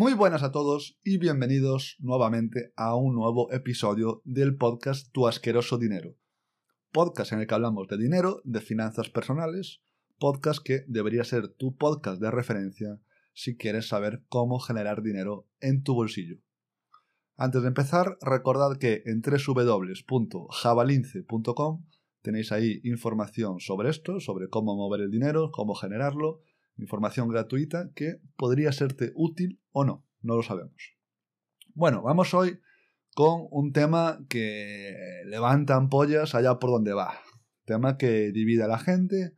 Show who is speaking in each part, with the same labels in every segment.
Speaker 1: Muy buenas a todos y bienvenidos nuevamente a un nuevo episodio del podcast Tu asqueroso dinero. Podcast en el que hablamos de dinero, de finanzas personales, podcast que debería ser tu podcast de referencia si quieres saber cómo generar dinero en tu bolsillo. Antes de empezar, recordad que en www.javalince.com tenéis ahí información sobre esto, sobre cómo mover el dinero, cómo generarlo, información gratuita que podría serte útil o no, no lo sabemos. Bueno, vamos hoy con un tema que levanta ampollas allá por donde va. Tema que divide a la gente,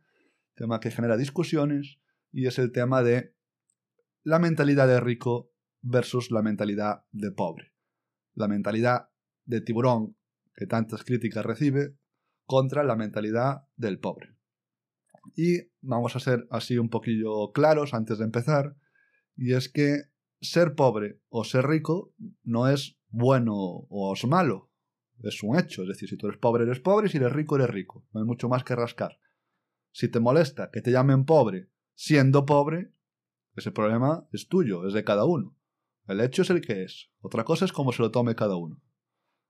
Speaker 1: tema que genera discusiones y es el tema de la mentalidad de rico versus la mentalidad de pobre. La mentalidad de tiburón que tantas críticas recibe contra la mentalidad del pobre. Y vamos a ser así un poquillo claros antes de empezar, y es que ser pobre o ser rico no es bueno o es malo, es un hecho, es decir, si tú eres pobre eres pobre y si eres rico eres rico, no hay mucho más que rascar. Si te molesta que te llamen pobre siendo pobre, ese problema es tuyo, es de cada uno. El hecho es el que es, otra cosa es cómo se lo tome cada uno.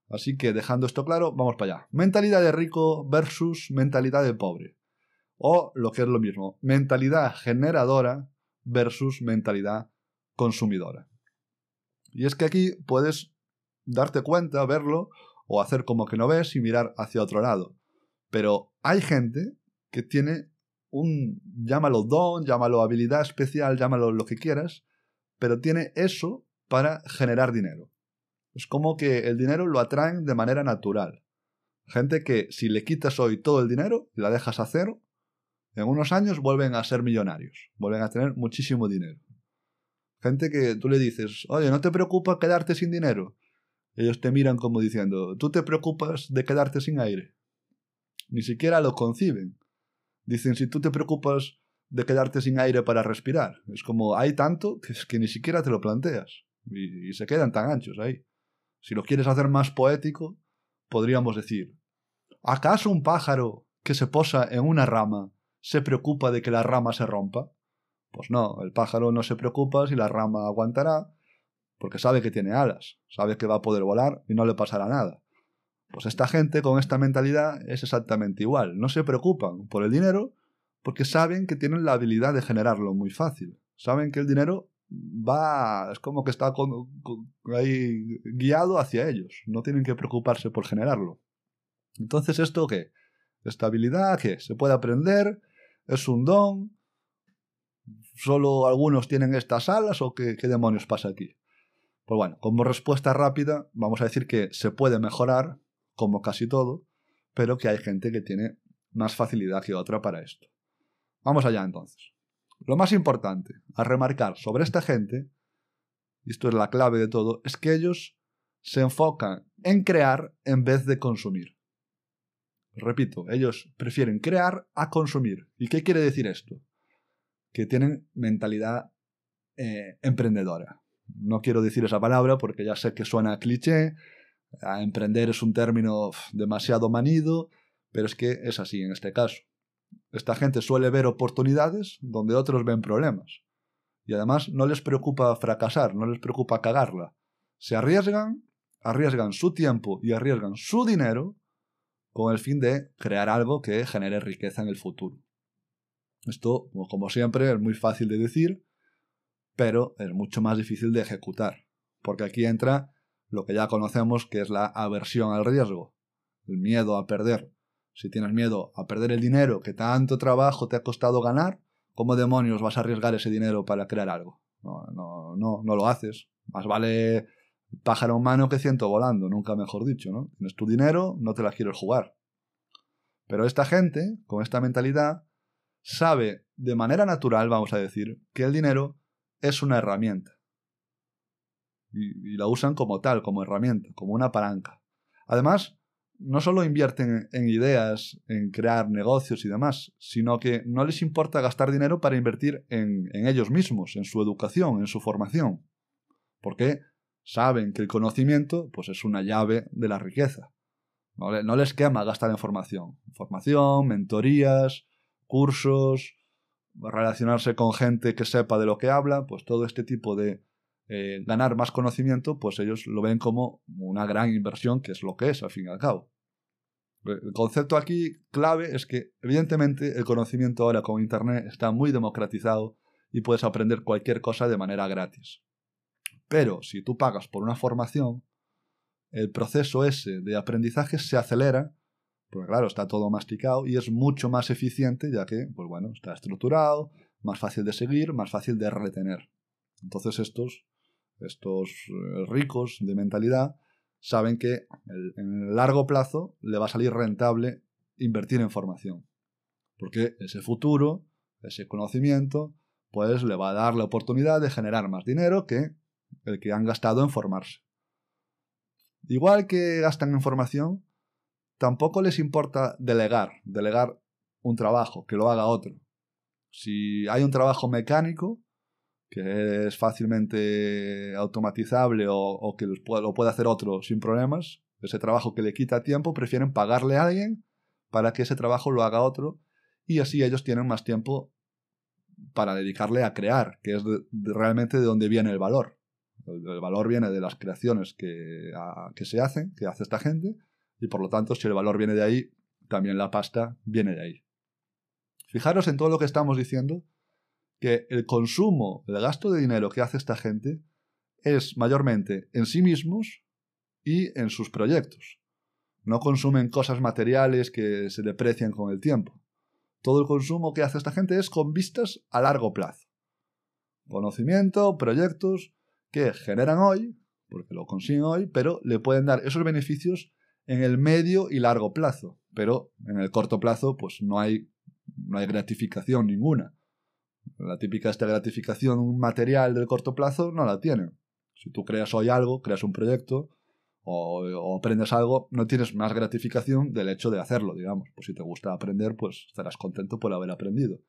Speaker 1: Así que dejando esto claro, vamos para allá. Mentalidad de rico versus mentalidad de pobre. O lo que es lo mismo, mentalidad generadora versus mentalidad consumidora. Y es que aquí puedes darte cuenta, verlo, o hacer como que no ves y mirar hacia otro lado. Pero hay gente que tiene un, llámalo don, llámalo habilidad especial, llámalo lo que quieras, pero tiene eso para generar dinero. Es como que el dinero lo atraen de manera natural. Gente que si le quitas hoy todo el dinero y la dejas a cero, en unos años vuelven a ser millonarios, vuelven a tener muchísimo dinero. Gente que tú le dices, oye, ¿no te preocupa quedarte sin dinero? Ellos te miran como diciendo, ¿tú te preocupas de quedarte sin aire? Ni siquiera lo conciben. Dicen, si tú te preocupas de quedarte sin aire para respirar, es como hay tanto que, ni siquiera te lo planteas. Y se quedan tan anchos ahí. Si lo quieres hacer más poético, podríamos decir, ¿acaso un pájaro que se posa en una rama se preocupa de que la rama se rompa? Pues no, el pájaro no se preocupa si la rama aguantará, porque sabe que tiene alas, sabe que va a poder volar y no le pasará nada. Pues esta gente con esta mentalidad es exactamente igual, no se preocupan por el dinero porque saben que tienen la habilidad de generarlo muy fácil, saben que el dinero va, es como que está ahí guiado hacia ellos, no tienen que preocuparse por generarlo. Entonces, ¿esto qué? Estabilidad, ¿qué? ¿Se puede aprender? ¿Es un don? ¿Solo algunos tienen estas alas o qué, demonios pasa aquí? Pues bueno, como respuesta rápida, vamos a decir que se puede mejorar, como casi todo, pero que hay gente que tiene más facilidad que otra para esto. Vamos allá entonces. Lo más importante a remarcar sobre esta gente, y esto es la clave de todo, es que ellos se enfocan en crear en vez de consumir. Repito, ellos prefieren crear a consumir. ¿Y qué quiere decir esto? Que tienen mentalidad eh, emprendedora. No quiero decir esa palabra porque ya sé que suena cliché, emprender es un término demasiado manido, pero es que es así en este caso. Esta gente suele ver oportunidades donde otros ven problemas. Y además no les preocupa fracasar, no les preocupa cagarla. Se arriesgan, arriesgan su tiempo y arriesgan su dinero con el fin de crear algo que genere riqueza en el futuro. Esto, como siempre, es muy fácil de decir, pero es mucho más difícil de ejecutar, porque aquí entra lo que ya conocemos que es la aversión al riesgo, el miedo a perder. Si tienes miedo a perder el dinero que tanto trabajo te ha costado ganar, ¿cómo demonios vas a arriesgar ese dinero para crear algo? No, no, no, no lo haces. Más vale pájaro humano que ciento volando, nunca mejor dicho, ¿no? Tienes tu dinero, no te la quieres jugar. Pero esta gente, con esta mentalidad, sabe de manera natural, vamos a decir, que el dinero es una herramienta. Y, y la usan como tal, como herramienta, como una palanca. Además, no solo invierten en ideas, en crear negocios y demás, sino que no les importa gastar dinero para invertir en, en ellos mismos, en su educación, en su formación. Porque saben que el conocimiento pues, es una llave de la riqueza. No, les quema gastar en formación. Formación, mentorías, cursos, relacionarse con gente que sepa de lo que habla, pues todo este tipo de eh, ganar más conocimiento, pues ellos lo ven como una gran inversión, que es lo que es, al fin y al cabo. El concepto aquí clave es que, evidentemente, el conocimiento ahora con Internet está muy democratizado y puedes aprender cualquier cosa de manera gratis. Pero si tú pagas por una formación, el proceso ese de aprendizaje se acelera, porque claro, está todo masticado y es mucho más eficiente ya que, pues bueno, está estructurado, más fácil de seguir, más fácil de retener. Entonces estos, estos eh, ricos de mentalidad saben que en el largo plazo le va a salir rentable invertir en formación. Porque ese futuro, ese conocimiento, pues le va a dar la oportunidad de generar más dinero que el que han gastado en formarse. Igual que gastan en formación, tampoco les importa delegar, delegar un trabajo, que lo haga otro. Si hay un trabajo mecánico, que es fácilmente automatizable o, que lo puede hacer otro sin problemas, ese trabajo que le quita tiempo, prefieren pagarle a alguien para que ese trabajo lo haga otro y así ellos tienen más tiempo para dedicarle a crear, que es realmente de donde viene el valor. El, valor viene de las creaciones que, que se hacen, que hace esta gente, y por lo tanto, si el valor viene de ahí, también la pasta viene de ahí. Fijaros en todo lo que estamos diciendo, que el consumo, el gasto de dinero que hace esta gente es mayormente en sí mismos y en sus proyectos. No consumen cosas materiales que se deprecian con el tiempo. Todo el consumo que hace esta gente es con vistas a largo plazo. Conocimiento, proyectos que generan hoy, porque lo consiguen hoy, pero le pueden dar esos beneficios en el medio y largo plazo. Pero en el corto plazo, pues no hay, no hay gratificación ninguna. La típica esta gratificación material del corto plazo no la tienen. Si tú creas hoy algo, creas un proyecto o, aprendes algo, no tienes más gratificación del hecho de hacerlo, digamos. Pues si te gusta aprender, pues estarás contento por haber aprendido.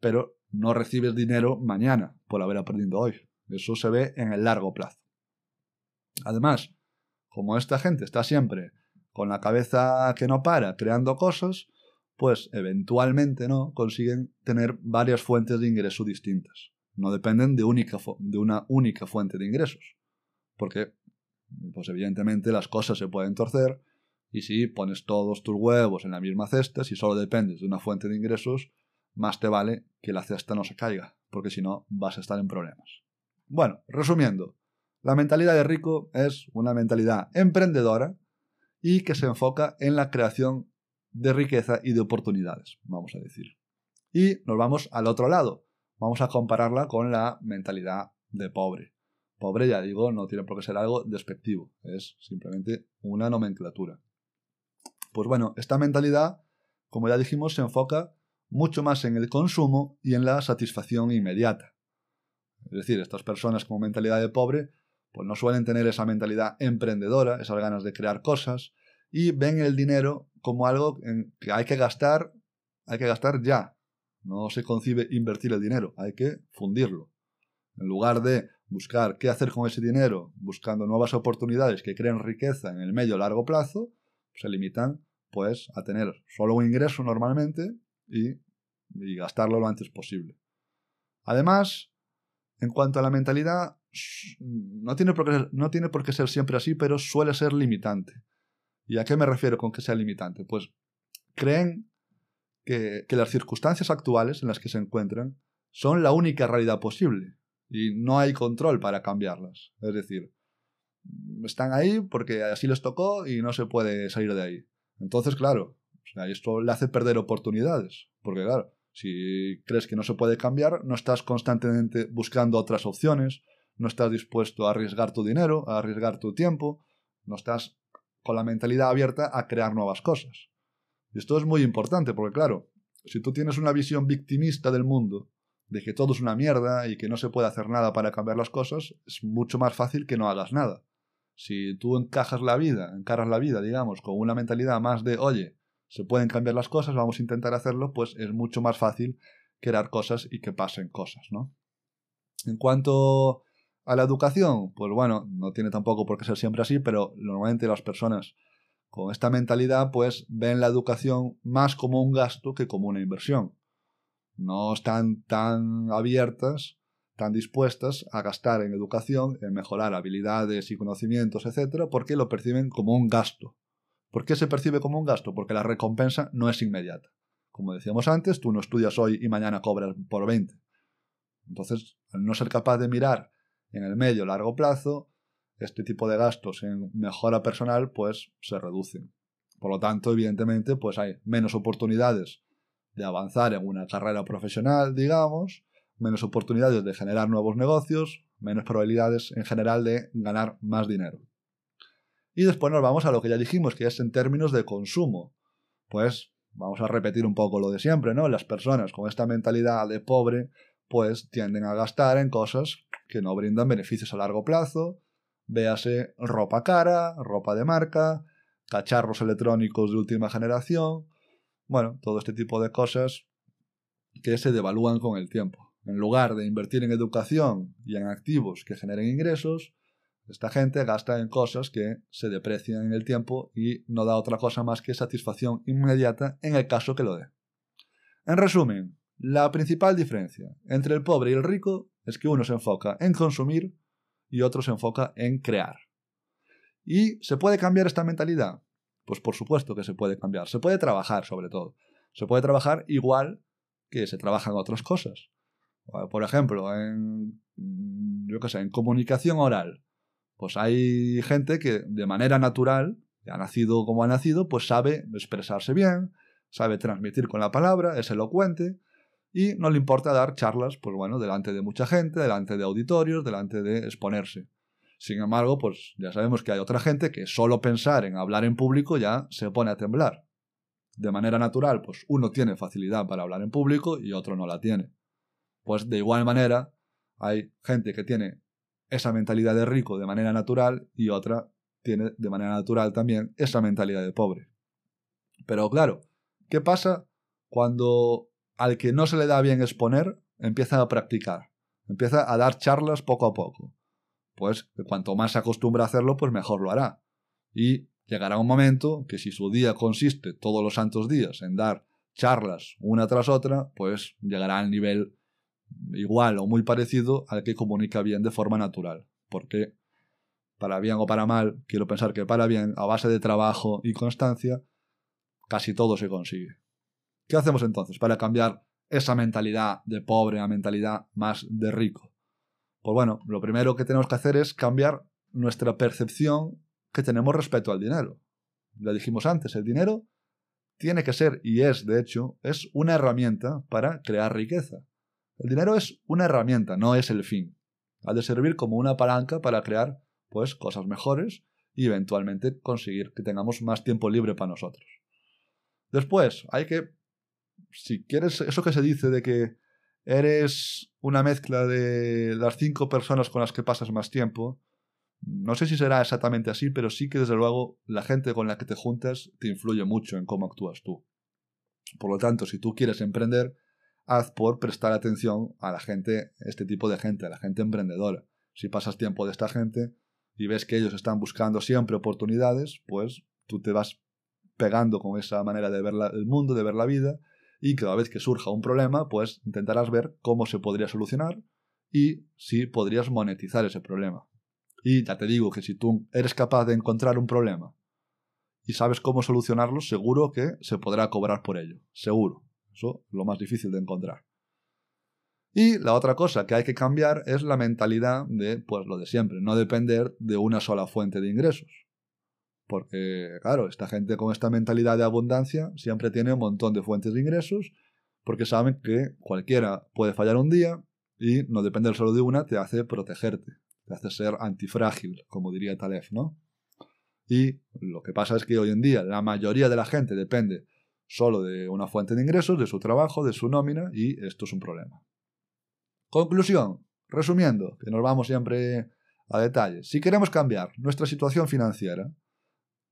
Speaker 1: Pero no recibes dinero mañana por haber aprendido hoy. Eso se ve en el largo plazo. Además, como esta gente está siempre con la cabeza que no para creando cosas, pues eventualmente no consiguen tener varias fuentes de ingreso distintas. No dependen de, única de una única fuente de ingresos. Porque, pues evidentemente las cosas se pueden torcer y si pones todos tus huevos en la misma cesta, si solo dependes de una fuente de ingresos, más te vale que la cesta no se caiga, porque si no vas a estar en problemas. Bueno, resumiendo, la mentalidad de rico es una mentalidad emprendedora y que se enfoca en la creación de riqueza y de oportunidades, vamos a decir. Y nos vamos al otro lado. Vamos a compararla con la mentalidad de pobre. Pobre, ya digo, no tiene por qué ser algo despectivo, es simplemente una nomenclatura. Pues bueno, esta mentalidad, como ya dijimos, se enfoca mucho más en el consumo y en la satisfacción inmediata. Es decir, estas personas con mentalidad de pobre, pues no suelen tener esa mentalidad emprendedora, esas ganas de crear cosas, y ven el dinero como algo en que hay que gastar, hay que gastar ya. No se concibe invertir el dinero, hay que fundirlo. En lugar de buscar qué hacer con ese dinero, buscando nuevas oportunidades que creen riqueza en el medio largo plazo, se limitan pues a tener solo un ingreso normalmente y, y gastarlo lo antes posible. Además, en cuanto a la mentalidad, no tiene, por qué, no tiene por qué ser siempre así, pero suele ser limitante. ¿Y a qué me refiero con que sea limitante? Pues creen que, las circunstancias actuales en las que se encuentran son la única realidad posible y no hay control para cambiarlas. Es decir, están ahí porque así les tocó y no se puede salir de ahí. Entonces, claro, esto le hace perder oportunidades, porque claro, si crees que no se puede cambiar, no estás constantemente buscando otras opciones, no estás dispuesto a arriesgar tu dinero, a arriesgar tu tiempo, no estás con la mentalidad abierta a crear nuevas cosas. Y esto es muy importante porque, claro, si tú tienes una visión victimista del mundo, de que todo es una mierda y que no se puede hacer nada para cambiar las cosas, es mucho más fácil que no hagas nada. Si tú encajas la vida, encaras la vida, digamos, con una mentalidad más de, oye, se pueden cambiar las cosas, vamos a intentar hacerlo, pues es mucho más fácil crear cosas y que pasen cosas, ¿no? En cuanto a la educación, pues bueno, no tiene tampoco por qué ser siempre así, pero normalmente las personas con esta mentalidad pues ven la educación más como un gasto que como una inversión. No están tan abiertas, están dispuestas a gastar en educación, en mejorar habilidades y conocimientos, etc., porque lo perciben como un gasto. ¿Por qué se percibe como un gasto? Porque la recompensa no es inmediata. Como decíamos antes, tú no estudias hoy y mañana cobras por 20. Entonces, al no ser capaz de mirar en el medio largo plazo, este tipo de gastos en mejora personal pues se reducen. Por lo tanto, evidentemente, pues hay menos oportunidades de avanzar en una carrera profesional, digamos, menos oportunidades de generar nuevos negocios, menos probabilidades en general de ganar más dinero. Y después nos vamos a lo que ya dijimos, que es en términos de consumo. Pues vamos a repetir un poco lo de siempre, ¿no? Las personas con esta mentalidad de pobre, pues tienden a gastar en cosas que no brindan beneficios a largo plazo, véase ropa cara, ropa de marca, cacharros electrónicos de última generación, bueno, todo este tipo de cosas que se devalúan con el tiempo. En lugar de invertir en educación y en activos que generen ingresos, esta gente gasta en cosas que se deprecian en el tiempo y no da otra cosa más que satisfacción inmediata en el caso que lo dé. En resumen, la principal diferencia entre el pobre y el rico es que uno se enfoca en consumir y otro se enfoca en crear. ¿Y se puede cambiar esta mentalidad? Pues por supuesto que se puede cambiar. Se puede trabajar sobre todo. Se puede trabajar igual que se trabajan otras cosas. Por ejemplo, en, yo qué sé, en comunicación oral. Pues hay gente que de manera natural, ha nacido como ha nacido, pues sabe expresarse bien, sabe transmitir con la palabra, es elocuente y no le importa dar charlas, pues bueno, delante de mucha gente, delante de auditorios, delante de exponerse. Sin embargo, pues ya sabemos que hay otra gente que solo pensar en hablar en público ya se pone a temblar. De manera natural, pues uno tiene facilidad para hablar en público y otro no la tiene. Pues de igual manera, hay gente que tiene esa mentalidad de rico de manera natural y otra tiene de manera natural también esa mentalidad de pobre. Pero claro, ¿qué pasa cuando al que no se le da bien exponer empieza a practicar? Empieza a dar charlas poco a poco pues cuanto más se acostumbra a hacerlo, pues mejor lo hará. Y llegará un momento que si su día consiste todos los santos días en dar charlas una tras otra, pues llegará al nivel igual o muy parecido al que comunica bien de forma natural. Porque, para bien o para mal, quiero pensar que para bien, a base de trabajo y constancia, casi todo se consigue. ¿Qué hacemos entonces para cambiar esa mentalidad de pobre a mentalidad más de rico? Pues bueno, lo primero que tenemos que hacer es cambiar nuestra percepción que tenemos respecto al dinero. Ya dijimos antes, el dinero tiene que ser, y es de hecho, es una herramienta para crear riqueza. El dinero es una herramienta, no es el fin. Ha de servir como una palanca para crear pues cosas mejores y eventualmente conseguir que tengamos más tiempo libre para nosotros. Después, hay que, si quieres, eso que se dice de que eres una mezcla de las cinco personas con las que pasas más tiempo. No sé si será exactamente así, pero sí que desde luego la gente con la que te juntas te influye mucho en cómo actúas tú. Por lo tanto, si tú quieres emprender, haz por prestar atención a la gente, este tipo de gente, a la gente emprendedora. Si pasas tiempo de esta gente y ves que ellos están buscando siempre oportunidades, pues tú te vas pegando con esa manera de ver el mundo, de ver la vida, y cada vez que surja un problema, pues intentarás ver cómo se podría solucionar y si podrías monetizar ese problema. Y ya te digo que si tú eres capaz de encontrar un problema y sabes cómo solucionarlo, seguro que se podrá cobrar por ello. Seguro. Eso es lo más difícil de encontrar. Y la otra cosa que hay que cambiar es la mentalidad de, pues lo de siempre, no depender de una sola fuente de ingresos. Porque, claro, esta gente con esta mentalidad de abundancia siempre tiene un montón de fuentes de ingresos, porque saben que cualquiera puede fallar un día y no depender solo de una te hace protegerte, te hace ser antifrágil, como diría Taleb, ¿no? Y lo que pasa es que hoy en día la mayoría de la gente depende solo de una fuente de ingresos, de su trabajo, de su nómina, y esto es un problema. Conclusión, resumiendo, que nos vamos siempre a detalles. Si queremos cambiar nuestra situación financiera,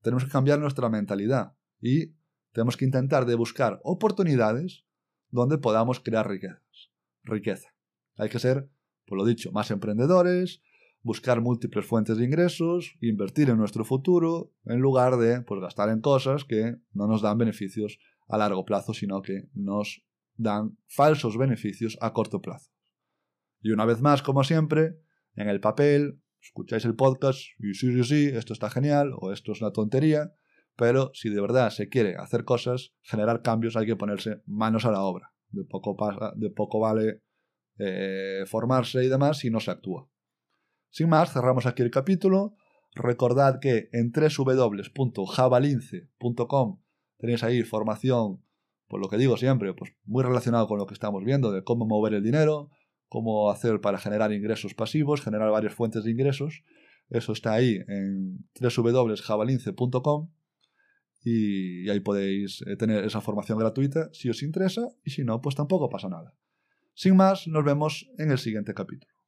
Speaker 1: tenemos que cambiar nuestra mentalidad y tenemos que intentar de buscar oportunidades donde podamos crear riquezas, riqueza. Hay que ser, por lo dicho, más emprendedores, buscar múltiples fuentes de ingresos, invertir en nuestro futuro, en lugar de pues, gastar en cosas que no nos dan beneficios a largo plazo, sino que nos dan falsos beneficios a corto plazo. Y una vez más, como siempre, en el papel, escucháis el podcast y sí, sí, sí, esto está genial o esto es una tontería, pero si de verdad se quiere hacer cosas, generar cambios, hay que ponerse manos a la obra. De poco, de poco vale eh, formarse y demás si no se actúa. Sin más, cerramos aquí el capítulo. Recordad que en www.javalince.com tenéis ahí formación, por lo que digo siempre, pues muy relacionado con lo que estamos viendo, de cómo mover el dinero, cómo hacer para generar ingresos pasivos, generar varias fuentes de ingresos. Eso está ahí en www.javalince.com y ahí podéis eh, tener esa formación gratuita si os interesa y si no, pues tampoco pasa nada. Sin más, nos vemos en el siguiente capítulo.